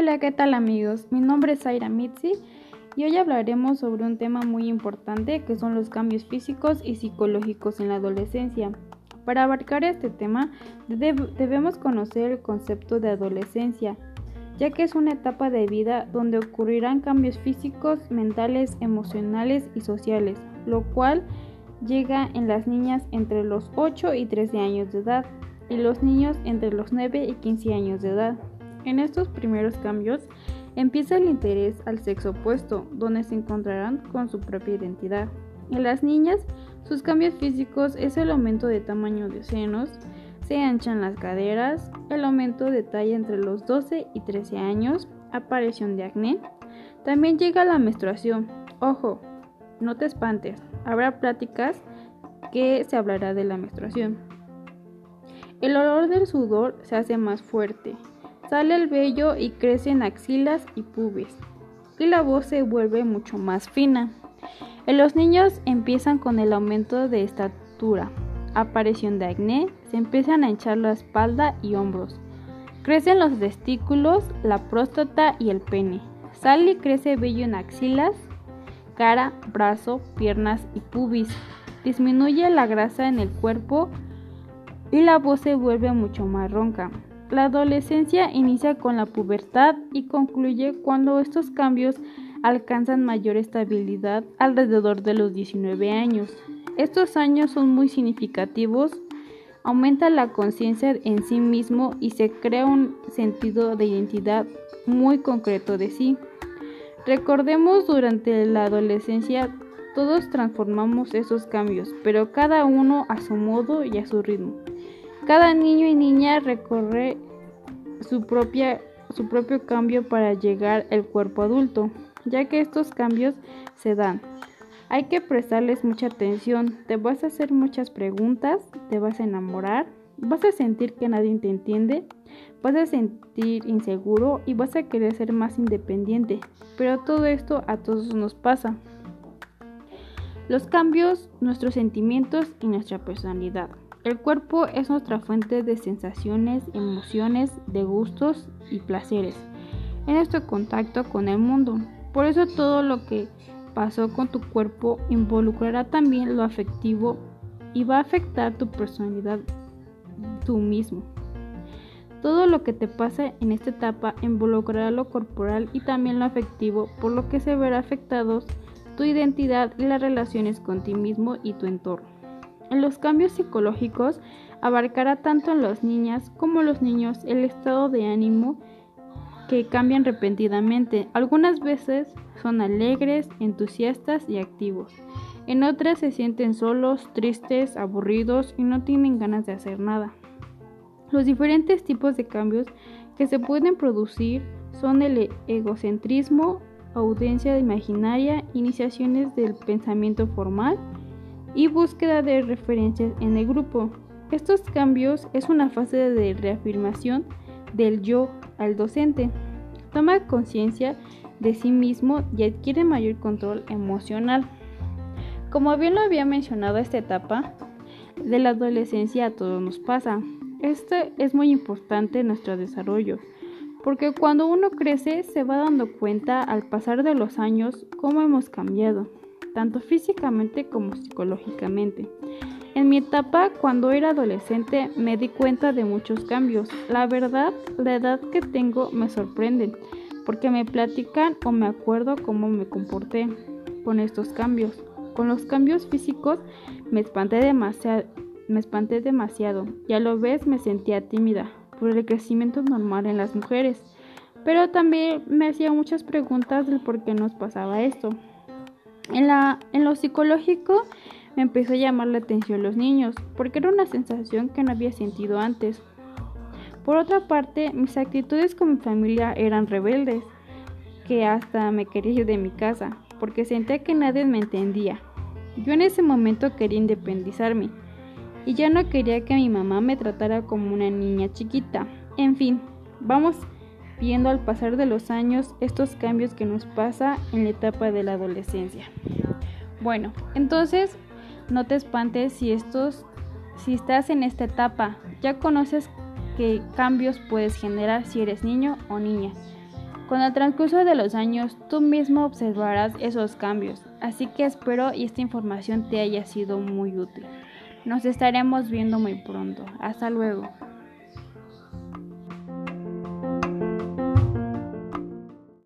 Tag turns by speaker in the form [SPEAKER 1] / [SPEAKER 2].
[SPEAKER 1] Hola, ¿qué tal amigos? Mi nombre es Zaira Mitzi y hoy hablaremos sobre un tema muy importante que son los cambios físicos y psicológicos en la adolescencia. Para abarcar este tema debemos conocer el concepto de adolescencia, ya que es una etapa de vida donde ocurrirán cambios físicos, mentales, emocionales y sociales, lo cual llega en las niñas entre los 8 y 13 años de edad y los niños entre los 9 y 15 años de edad. En estos primeros cambios empieza el interés al sexo opuesto, donde se encontrarán con su propia identidad. En las niñas, sus cambios físicos es el aumento de tamaño de senos, se anchan las caderas, el aumento de talla entre los 12 y 13 años, aparición de acné. También llega la menstruación. Ojo, no te espantes, habrá pláticas que se hablará de la menstruación. El olor del sudor se hace más fuerte, Sale el vello y crecen axilas y pubis. Y la voz se vuelve mucho más fina. En los niños empiezan con el aumento de estatura, aparición de acné, se empiezan a hinchar la espalda y hombros. Crecen los testículos, la próstata y el pene. Sale y crece vello en axilas, cara, brazo, piernas y pubis. Disminuye la grasa en el cuerpo y la voz se vuelve mucho más ronca. La adolescencia inicia con la pubertad y concluye cuando estos cambios alcanzan mayor estabilidad alrededor de los 19 años. Estos años son muy significativos, aumenta la conciencia en sí mismo y se crea un sentido de identidad muy concreto de sí. Recordemos durante la adolescencia todos transformamos esos cambios, pero cada uno a su modo y a su ritmo. Cada niño y niña recorre su, propia, su propio cambio para llegar al cuerpo adulto, ya que estos cambios se dan. Hay que prestarles mucha atención, te vas a hacer muchas preguntas, te vas a enamorar, vas a sentir que nadie te entiende, vas a sentir inseguro y vas a querer ser más independiente, pero todo esto a todos nos pasa. Los cambios, nuestros sentimientos y nuestra personalidad. El cuerpo es nuestra fuente de sensaciones, emociones, de gustos y placeres en nuestro contacto con el mundo. Por eso todo lo que pasó con tu cuerpo involucrará también lo afectivo y va a afectar tu personalidad tú mismo. Todo lo que te pasa en esta etapa involucrará lo corporal y también lo afectivo, por lo que se verá afectados tu identidad y las relaciones con ti mismo y tu entorno. Los cambios psicológicos abarcará tanto en las niñas como los niños el estado de ánimo que cambian repentinamente. Algunas veces son alegres, entusiastas y activos. En otras se sienten solos, tristes, aburridos y no tienen ganas de hacer nada. Los diferentes tipos de cambios que se pueden producir son el egocentrismo, audiencia imaginaria, iniciaciones del pensamiento formal, y búsqueda de referencias en el grupo. Estos cambios es una fase de reafirmación del yo al docente. Toma conciencia de sí mismo y adquiere mayor control emocional. Como bien lo había mencionado, esta etapa de la adolescencia a todos nos pasa. Este es muy importante en nuestro desarrollo, porque cuando uno crece se va dando cuenta al pasar de los años cómo hemos cambiado tanto físicamente como psicológicamente. En mi etapa, cuando era adolescente, me di cuenta de muchos cambios. La verdad, la edad que tengo me sorprende, porque me platican o me acuerdo cómo me comporté con estos cambios. Con los cambios físicos me espanté demasiado, me espanté demasiado y a lo vez me sentía tímida por el crecimiento normal en las mujeres. Pero también me hacía muchas preguntas del por qué nos pasaba esto. En, la, en lo psicológico me empezó a llamar la atención los niños, porque era una sensación que no había sentido antes. Por otra parte, mis actitudes con mi familia eran rebeldes, que hasta me quería ir de mi casa, porque sentía que nadie me entendía. Yo en ese momento quería independizarme, y ya no quería que mi mamá me tratara como una niña chiquita. En fin, vamos viendo al pasar de los años estos cambios que nos pasa en la etapa de la adolescencia. Bueno, entonces no te espantes si estos si estás en esta etapa, ya conoces qué cambios puedes generar si eres niño o niña. Con el transcurso de los años, tú mismo observarás esos cambios, así que espero y esta información te haya sido muy útil. Nos estaremos viendo muy pronto. Hasta luego.